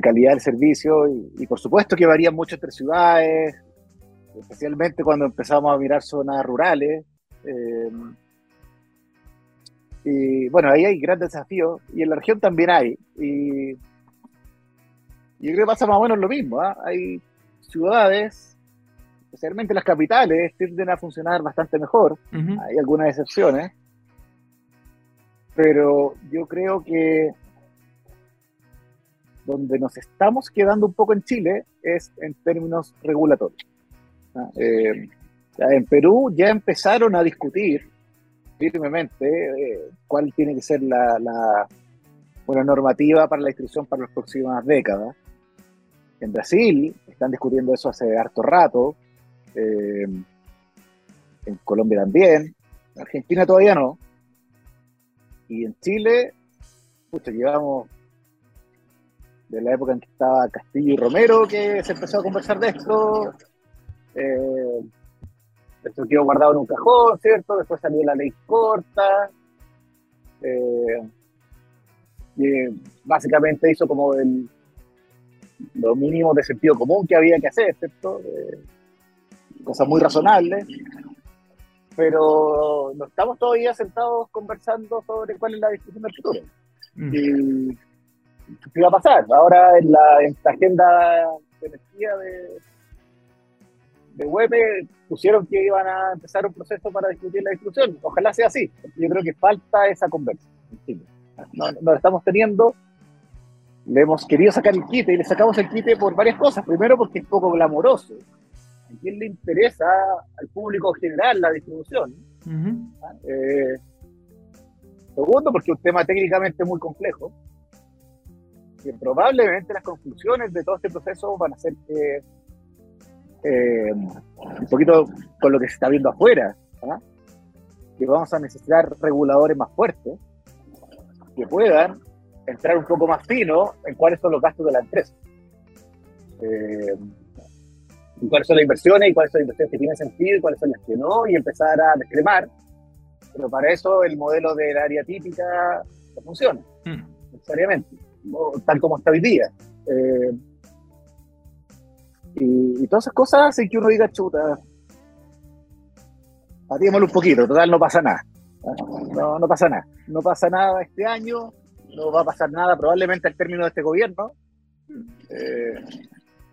C: calidad del servicio y, por supuesto que varía mucho entre ciudades, especialmente cuando empezamos a mirar zonas rurales. Eh, y bueno, ahí hay grandes desafíos y en la región también hay. Y yo creo que pasa más o menos lo mismo. ¿ah? Hay ciudades especialmente las capitales, tienden a funcionar bastante mejor. Hay algunas excepciones. Pero yo creo que donde nos estamos quedando un poco en Chile es en términos regulatorios. ¿ah? Eh, en Perú ya empezaron a discutir firmemente eh, cuál tiene que ser la, la normativa para la distribución para las próximas décadas. En Brasil están discutiendo eso hace harto rato. eh, en Colombia también. En Argentina todavía no. Y en Chile, pucha, llevamos de la época en que estaba Castillo y Romero que se empezó a conversar de esto. Eh, esto quedó guardado en un cajón, ¿cierto? Después salió la ley corta. Eh, y básicamente hizo como el, lo mínimo de sentido común que había que hacer, ¿cierto? Eh, cosas muy razonables. Pero no estamos todavía sentados conversando sobre cuál es la discusión del futuro
B: Mm.
C: y qué va a pasar. Ahora en la, en la agenda de energía de, de pusieron que iban a empezar un proceso para discutir la discusión. Ojalá sea así. Yo creo que falta esa conversa. No, no la estamos teniendo. Le hemos querido sacar el quite y le sacamos el quite por varias cosas. Primero porque es poco glamoroso. ¿A quién le interesa al público general la distribución?
B: Ujú.
C: Eh, segundo, porque es un tema técnicamente muy complejo. Que probablemente las conclusiones de todo este proceso van a ser que, eh, un poquito con lo que se está viendo afuera, ¿ah? que vamos a necesitar reguladores más fuertes que puedan entrar un poco más fino en cuáles son los gastos de la empresa. Eh, y cuáles son las inversiones y cuáles son las inversiones que tienen sentido y cuáles son las que no, y empezar a descremar pero para eso el modelo del área típica no funciona,
B: Mm.
C: necesariamente, tal como está hoy día. Eh, y, y todas esas cosas hacen que uno diga, chuta, pateémoslo un poquito, total, no pasa nada. No, no pasa nada. No pasa nada este año, no va a pasar nada probablemente al término de este gobierno. Eh,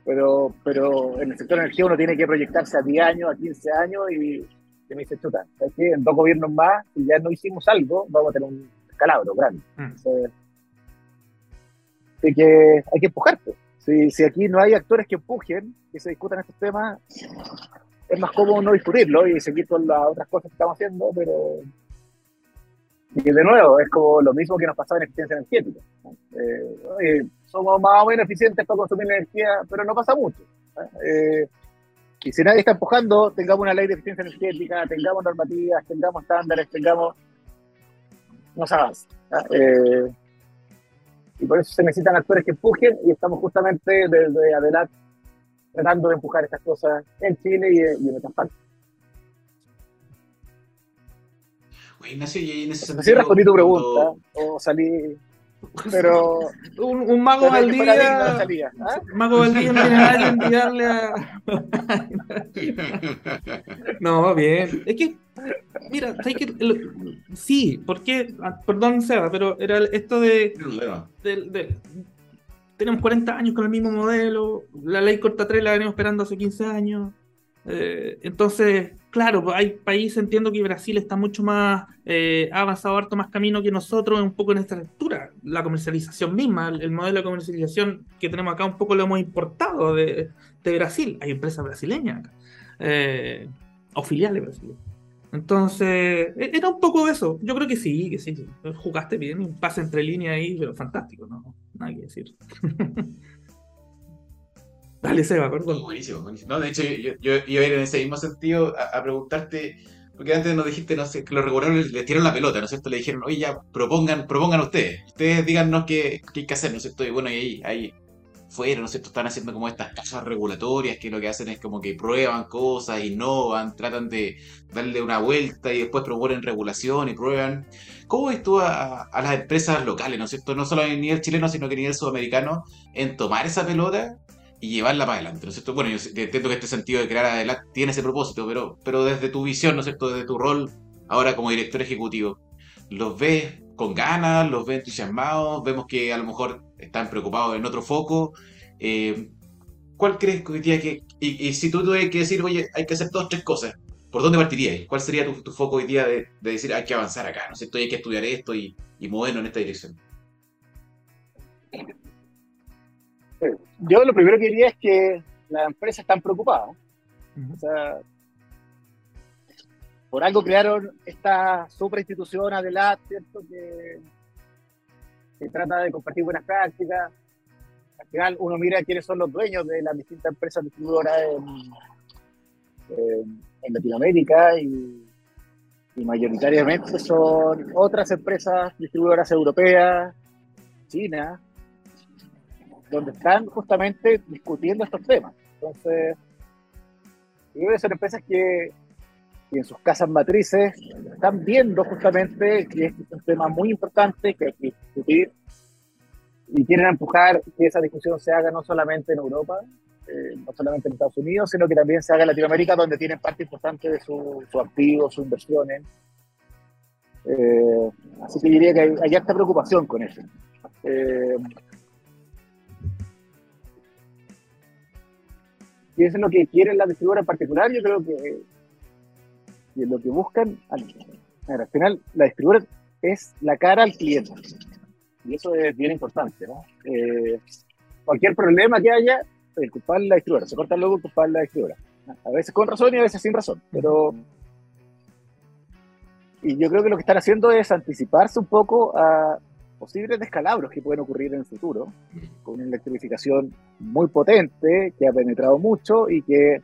C: pero, pero en el sector de energía uno tiene que proyectarse a 10 años, a 15 años y que me dice, chuta, ¿sabes qué? En dos gobiernos más, si ya no hicimos algo, vamos a tener un calabro grande.
B: Mm.
C: Entonces, que, hay que empujar. pues. Si, si aquí no hay actores que empujen, que se discutan estos temas, es más cómodo no discutirlo y seguir con las otras cosas que estamos haciendo, pero... Y de nuevo, es como lo mismo que nos pasaba en eficiencia energética. Eh, somos más o menos eficientes para consumir energía, pero no pasa mucho. ¿eh? Eh, y si nadie está empujando, tengamos una ley de eficiencia energética, tengamos normativas, tengamos estándares, tengamos. No se avanza. ¿ah? Eh, y por eso se necesitan actores que empujen, y estamos justamente desde adelante tratando de empujar estas cosas en Chile y, y en otras partes.
A: Oye, Ignacio, y en ese
C: No sé si respondí tu pregunta o salí. Pero.
B: Un, un mago Valdivia.
C: salida, ¿ah?
B: Mago Valdivia no tiene nada que enviarle a. No, bien. Es que, mira. El- sí, porque, ah, perdón, Seba, pero era esto de, Tenemos 40 años con el mismo modelo, la ley corta 3 la venimos esperando hace 15 años. eh, entonces, claro, pues hay países, entiendo que Brasil está mucho más eh, ha avanzado harto más camino que nosotros, un poco en esta altura. La comercialización misma, el, el modelo de comercialización que tenemos acá, un poco lo hemos importado de, de Brasil. Hay empresas brasileñas acá, eh, o filiales brasileñas. Entonces, e- era un poco eso. Yo creo que sí, que sí. Jugaste bien, un pase entre líneas ahí, pero fantástico, ¿no? Nada que decir. Dale, Seba, perdón.
A: Buenísimo, buenísimo. No, de hecho, yo, yo iba a ir en ese mismo sentido a, a preguntarte, porque antes nos dijiste, no sé, que los reguladores le tiraron la pelota, ¿no es cierto? Le dijeron, oye, ya, propongan, propongan ustedes, ustedes díganos qué, qué hay que hacer, ¿no es cierto? Y bueno, y ahí, ahí fuera, ¿no es cierto? Están haciendo como estas cajas regulatorias que lo que hacen es como que prueban cosas, innovan, tratan de darle una vuelta y después proponen regulación y prueban. ¿Cómo ves tú a, las empresas locales, ¿no es cierto? No solo a nivel chileno, sino que a nivel sudamericano, en tomar esa pelota y llevarla para adelante, ¿no es cierto? Bueno, yo entiendo que este sentido de crear adelante tiene ese propósito, pero, pero desde tu visión, ¿no es cierto? Desde tu rol ahora como director ejecutivo, ¿los ves con ganas? ¿Los ves entusiasmados? Vemos que a lo mejor están preocupados en otro foco. Eh, ¿cuál crees que hoy día que, y, si tú tuvieras que decir, oye, hay que hacer dos, tres cosas, ¿por dónde partirías? ¿Cuál sería tu, foco hoy día de, decir, hay que avanzar acá, ¿no es cierto? Hay que estudiar esto y, y movernos en esta dirección.
C: Yo lo primero que diría es que las empresas están preocupadas. O sea, por algo crearon esta superinstitución Adelat, ¿cierto? Que, que trata de compartir buenas prácticas. Al final uno mira quiénes son los dueños de las distintas empresas distribuidoras en, Latinoamérica y, mayoritariamente son otras empresas distribuidoras europeas, China, donde están justamente discutiendo estos temas. Entonces, que son empresas que, en sus casas matrices están viendo justamente que es un tema muy importante que hay que discutir y quieren empujar que esa discusión se haga no solamente en Europa, eh, no solamente en Estados Unidos, sino que también se haga en Latinoamérica, donde tienen parte importante de sus su activos, sus inversiones. Eh, así que diría que hay, hay preocupación con eso. Eh, y eso es lo que quieren las distribuidoras en particular, yo creo que, y lo que buscan, al, al final la distribuidora es la cara al cliente. Y eso es bien importante, ¿no? Eh, cualquier problema que haya, el culpable la distribuidora, se corta luego el culpable la distribuidora. A veces con razón y a veces sin razón, pero... Y yo creo que lo que están haciendo es anticiparse un poco a, posibles descalabros que pueden ocurrir en el futuro, con una electrificación muy potente que ha penetrado mucho y que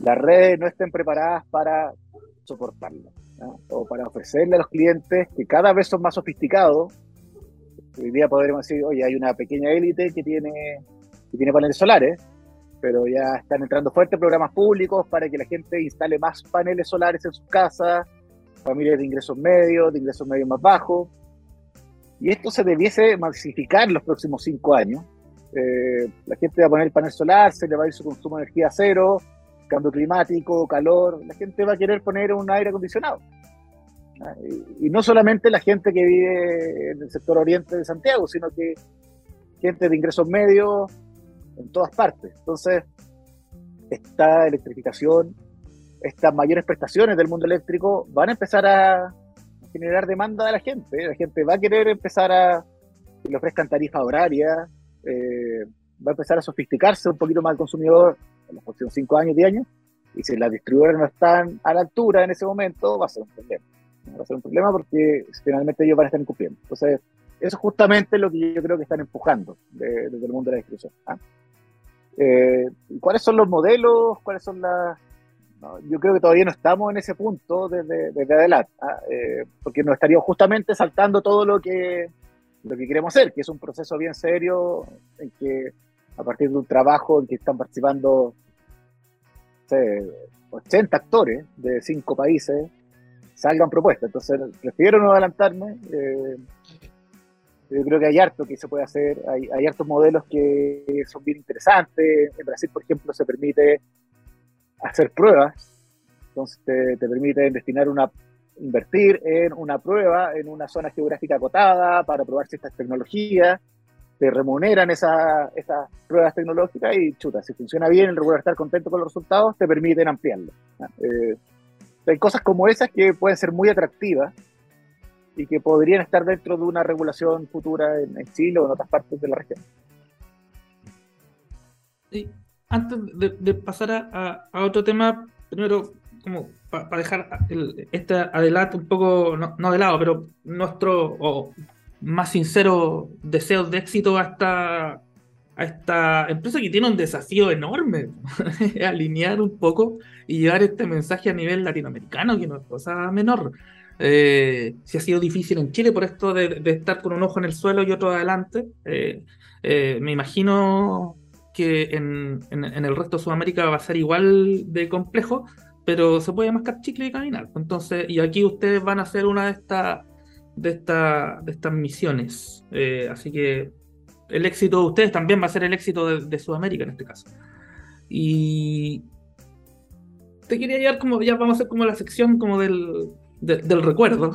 C: las redes no estén preparadas para soportarlo, o para ofrecerle a los clientes que cada vez son más sofisticados. Hoy día podríamos decir, oye, hay una pequeña élite que tiene, que tiene paneles solares, pero ya están entrando fuertes programas públicos para que la gente instale más paneles solares en sus casas, familias de ingresos medios, de ingresos medios más bajos y esto se debiese masificar en los próximos cinco años. Eh, la gente va a poner el panel solar, se le va a ir su consumo de energía a cero, cambio climático, calor. La gente va a querer poner un aire acondicionado. Ah, y, no solamente la gente que vive en el sector oriente de Santiago, sino que gente de ingresos medios en todas partes. Entonces, esta electrificación, estas mayores prestaciones del mundo eléctrico van a empezar a, generar demanda de la gente. La gente va a querer empezar a que le ofrezcan tarifas horarias, eh, va a empezar a sofisticarse un poquito más el consumidor en los próximos 5 años, 10 años, y si las distribuidoras no están a la altura en ese momento, va a ser un problema. Va a ser un problema porque finalmente ellos van a estar incumpliendo. Entonces, eso es justamente lo que yo creo que están empujando desde el mundo de la distribución. ¿ah? Eh, ¿Cuáles son los modelos? ¿Cuáles son las, yo creo que todavía no estamos en ese punto desde, desde adelante, ¿ah? eh, porque nos estaríamos justamente saltando todo lo que, lo que queremos hacer, que es un proceso bien serio, en que a partir de un trabajo en que están participando 80 actores de cinco países, salgan propuestas. Entonces, prefiero no adelantarme. Eh, yo creo que hay harto que se puede hacer, hay, hay hartos modelos que son bien interesantes. En Brasil, por ejemplo, se permite hacer pruebas, entonces te, permite destinar una, invertir en una prueba en una zona geográfica acotada para probar ciertas tecnologías, te remuneran esas pruebas tecnológicas y chuta, si funciona bien, el regular estar contento con los resultados, te permiten ampliarlo. Eh, hay cosas como esas que pueden ser muy atractivas y que podrían estar dentro de una regulación futura en, Chile o en otras partes de la región.
B: Sí, antes de, pasar a, otro tema, primero, como para dejar este adelanto un poco, no, de lado, pero nuestro más sincero deseo de éxito a esta, a esta empresa que tiene un desafío enorme, alinear un poco y llevar este mensaje a nivel latinoamericano, que no es cosa menor. Eh, si ha sido difícil en Chile por esto de, estar con un ojo en el suelo y otro adelante, eh, eh, me imagino que en, el resto de Sudamérica va a ser igual de complejo, pero se puede mascar chicle y caminar. Entonces, y aquí ustedes van a hacer una de estas de, esta, de estas misiones. Eh, así que el éxito de ustedes también va a ser el éxito de, Sudamérica en este caso. Y te quería llevar como, ya vamos a hacer como la sección como del, del recuerdo.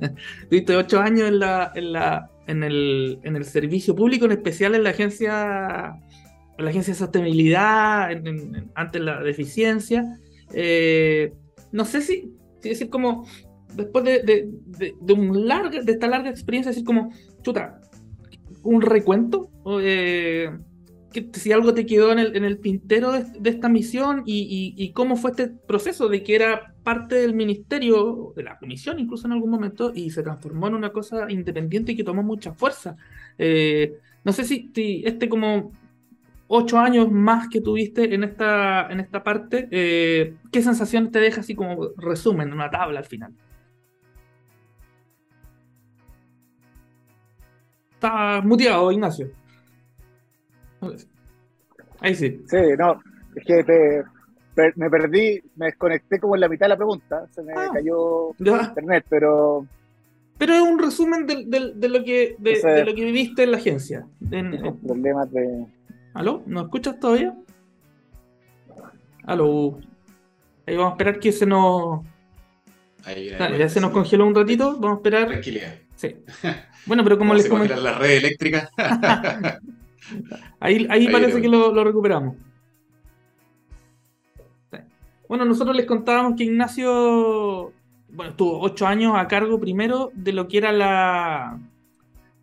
B: Tuviste ocho años en la, en la, en el, en el servicio público, en especial en la agencia la Agencia de Sostenibilidad ante la deficiencia. Eh, no sé si, si, decir como, después de, un larga, de esta larga experiencia, decir como, chuta, un recuento. Eh, si algo te quedó en el, tintero de, esta misión y, y, cómo fue este proceso de que era parte del ministerio, de la comisión incluso en algún momento, y se transformó en una cosa independiente y que tomó mucha fuerza. Eh, no sé si, este como ocho años más que tuviste en esta, en esta parte, eh, ¿qué sensación te deja así como resumen, en una tabla al final? Está muteado, Ignacio. Ahí sí.
C: Sí, no, es que me perdí, me desconecté como en la mitad de la pregunta, se me ah, cayó internet, pero...
B: Pero es un resumen de, lo, que, de, lo que viviste en la agencia.
C: problemas de...
B: ¿Aló? ¿No escuchas todavía? ¿Aló? Ahí vamos a esperar que se nos... Ahí, ya se nos congeló un ratito, vamos a esperar...
A: Tranquilidad.
B: Sí. Bueno, pero como les comenté...
A: la red eléctrica.
B: ahí, ahí, parece que lo, recuperamos. Bueno, nosotros les contábamos que Ignacio, bueno, estuvo ocho años a cargo primero de lo que era la,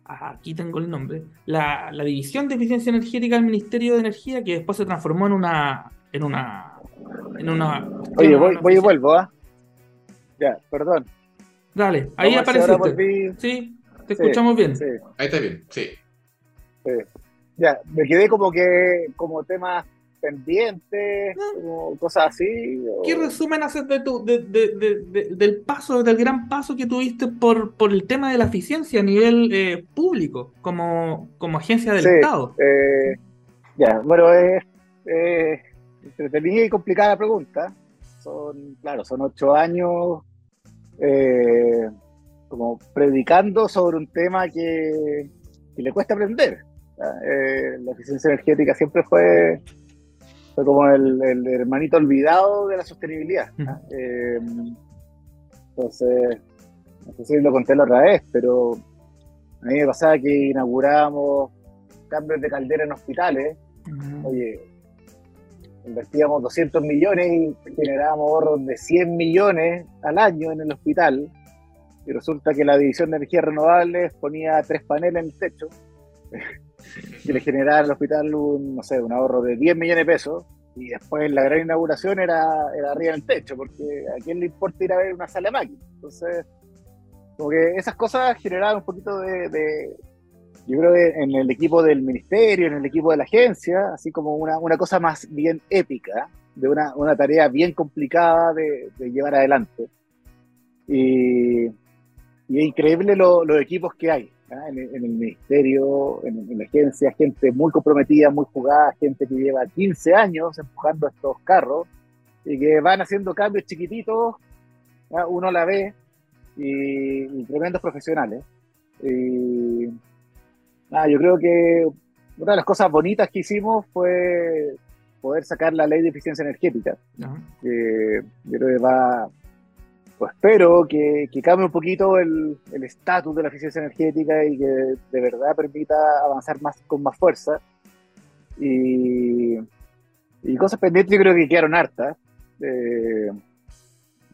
B: aquí tengo el nombre, la, División de Eficiencia Energética del Ministerio de Energía, que después se transformó en una... En una, en una
C: Oye, voy, voy y vuelvo, ¿ah? Ya, perdón.
B: Dale, ahí apareciste. Sí, te escuchamos bien.
A: Ahí está bien, sí.
C: Ya, me quedé como que como temas pendientes, ah. cosas así.
B: ¿Qué resumen haces de tu, de, de, del paso, del gran paso que tuviste por, por el tema de la eficiencia a nivel eh, público, como, como agencia del Estado?
C: Eh, ya, bueno, es entretenida y complicada pregunta. Son, claro, son ocho años eh, como predicando sobre un tema que, que le cuesta aprender. la eficiencia energética siempre fue fue como el, hermanito olvidado de la sostenibilidad. Eh, entonces, no sé si lo conté la otra vez, pero a mí me pasaba que inauguramos cambios de caldera en hospitales. Oye, invertíamos 200 millones y generábamos ahorros de 100 millones al año en el hospital. Y resulta que la división de energías renovables ponía tres paneles en el techo que le generaba al hospital un, no sé, un ahorro de 10 millones de pesos. Y después la gran inauguración era, era arriba del techo, porque a quién le importa ir a ver una sala de máquinas. Entonces, como que esas cosas generaban un poquito de, yo creo que en el equipo del ministerio, en el equipo de la agencia, así como una, una cosa más bien épica, de una, una tarea bien complicada de, de llevar adelante. Y, y es increíble los equipos que hay en, el ministerio, en, la agencia, gente muy comprometida, muy jugada, gente que lleva 15 años empujando estos carros y que van haciendo cambios chiquititos, uno la ve, y, tremendos profesionales. Y, yo creo que una de las cosas bonitas que hicimos fue poder sacar la ley de eficiencia energética. yo creo que va, pues espero que, cambie un poquito el estatus de la eficiencia energética y que de verdad permita avanzar más con más fuerza. Y, cosas pendientes yo creo que quedaron hartas. Eh,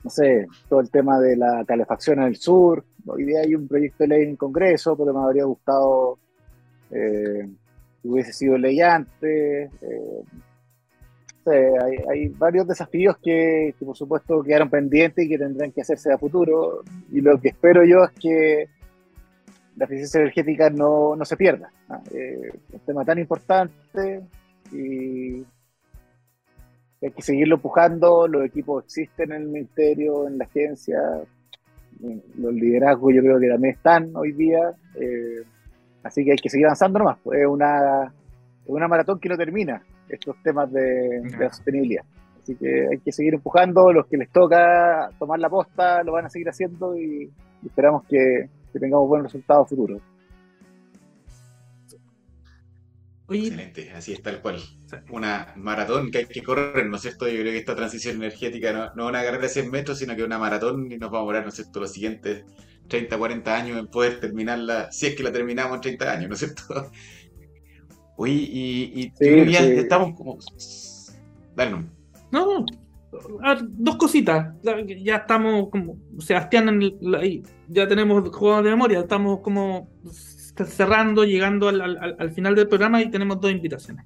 C: no sé, todo el tema de la calefacción en el sur. Hoy día hay un proyecto de ley en Congreso, pero me habría gustado eh, hubiese sido ley antes. Eh, hay, varios desafíos que, por supuesto quedaron pendientes y que tendrán que hacerse a futuro. Y lo que espero yo es que la eficiencia energética no, no se pierda. Eh, un tema tan importante y hay que seguirlo empujando. Los equipos existen en el ministerio, en la agencia. Los liderazgos yo creo que también están hoy día. Eh, así que hay que seguir avanzando nomás. Es una, una maratón que no termina estos temas de, la sostenibilidad. Así que hay que seguir empujando, los que les toca tomar la posta lo van a seguir haciendo y, esperamos que, tengamos buenos resultados futuros.
A: Excelente, así es tal cual. Una maratón que hay que correr, ¿no es cierto? Yo creo que esta transición energética no, no es una carrera de 100 metros, sino que una maratón y nos va a morar, ¿no es cierto?, los siguientes 30, 40 años en poder terminarla, si es que la terminamos en 30 años, ¿no es cierto? Oye, y, y
C: Sí, sí.
A: estamos como. Dale, no.
B: No, no. A ver, dos cositas. Ya- Ya estamos como. Sebastián, en el- ya tenemos juegos de memoria. Estamos como cerrando, llegando al, al- al final del programa y tenemos dos invitaciones.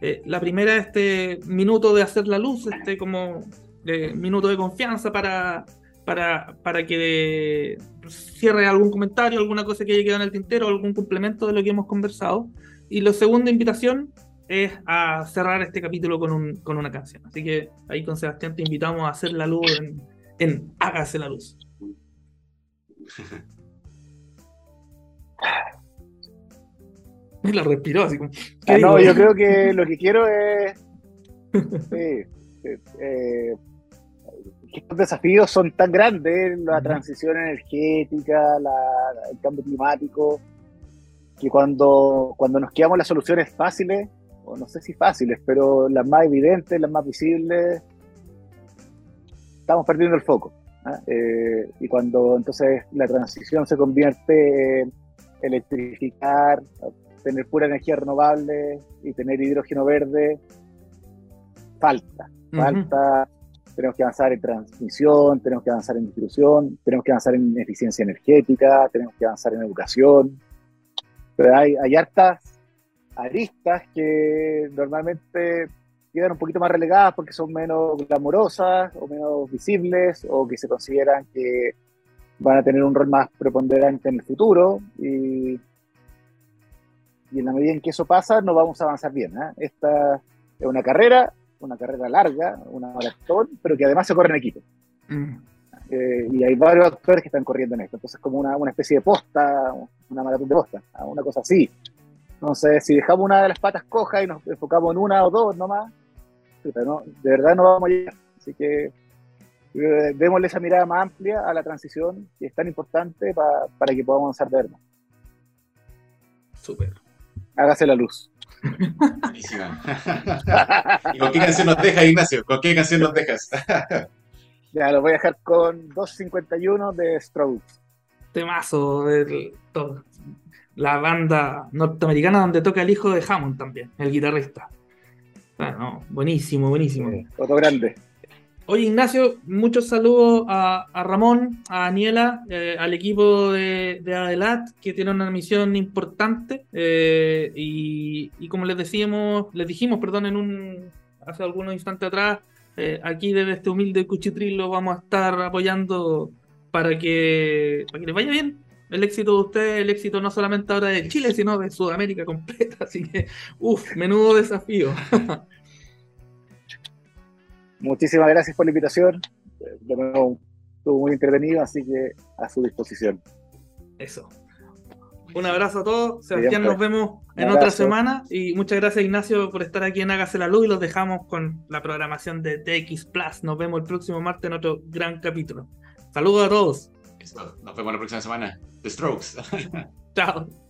B: Eh, la primera, este minuto de hacer la luz, este como eh, minuto de confianza para, para, para que cierre algún comentario, alguna cosa que haya quedado en el tintero, algún complemento de lo que hemos conversado. Y la segunda invitación es a cerrar este capítulo con, un, con una canción. Así que ahí con Sebastián te invitamos a hacer la luz en, en Hágase la luz. Me la respiró así como. ¿qué
C: Ah, no, yo creo que lo que quiero es. sí, eh, que estos desafíos son tan grandes, la transición energética, la- el cambio climático, que cuando, cuando nos quedamos las soluciones fáciles, o no sé si fáciles, pero las más evidentes, las más visibles, estamos perdiendo el foco. ¿ah? Eh, y cuando entonces la transición se convierte en electrificar, tener pura energía renovable y tener hidrógeno verde, falta,
B: Ujú.
C: falta. Tenemos que avanzar en transmisión, tenemos que avanzar en distribución, tenemos que avanzar en eficiencia energética, tenemos que avanzar en educación. Pero hay, hay hartas aristas que normalmente quedan un poquito más relegadas porque son menos glamorosas o menos visibles o que se consideran que van a tener un rol más preponderante en el futuro y, y en la medida en que eso pasa no vamos a avanzar bien. ¿eh? Esta es una carrera, una carrera larga, una maratón, pero que además se corre en equipo.
B: Mm.
C: Eh, y hay varios actores que están corriendo en esto. Entonces, como una, una especie de posta, una maratón de posta, ¿ah? una cosa así. Entonces, si dejamos una de las patas coja y nos enfocamos en una o dos nomás, no, de verdad no vamos a llegar. Así que eh, démosle esa mirada más amplia a la transición, que es tan importante pa- para que podamos avanzar de verdad.
B: Súper.
C: Hágase la luz.
A: Buenísima. ¿Y con qué canción nos dejas, Ignacio? ¿Con qué canción nos dejas?
C: Ya, lo voy a dejar con 251 de Strokes.
B: Temazo de todo. la banda norteamericana donde toca el hijo de Hammond también, el guitarrista. Bueno, buenísimo, buenísimo.
C: Eh, Otro grande.
B: Oye, Ignacio, muchos saludos a, Ramón, a Daniela, eh, al equipo de, de Adelat, que tiene una misión importante. eh, y, y como les decíamos, les dijimos, perdón, en un hace algunos instantes atrás, eh, aquí desde este humilde cuchitril lo vamos a estar apoyando para que, para que les vaya bien. El éxito de ustedes, el éxito no solamente ahora de Chile, sino de Sudamérica completa. Así que, uff, menudo desafío.
C: Muchísimas gracias por la invitación. De nuevo, estuvo muy entretenido, así que a su disposición.
B: Eso. Un abrazo a todos. Sebastián,
C: Siempre.
B: nos vemos en otra semana. Y muchas gracias, Ignacio, por estar aquí en Hágase la Luz. Y los dejamos con la programación de TX Plus. Nos vemos el próximo martes en otro gran capítulo. Saludos a todos.
A: Eso, Nos vemos la próxima semana. The Strokes.
B: Chao.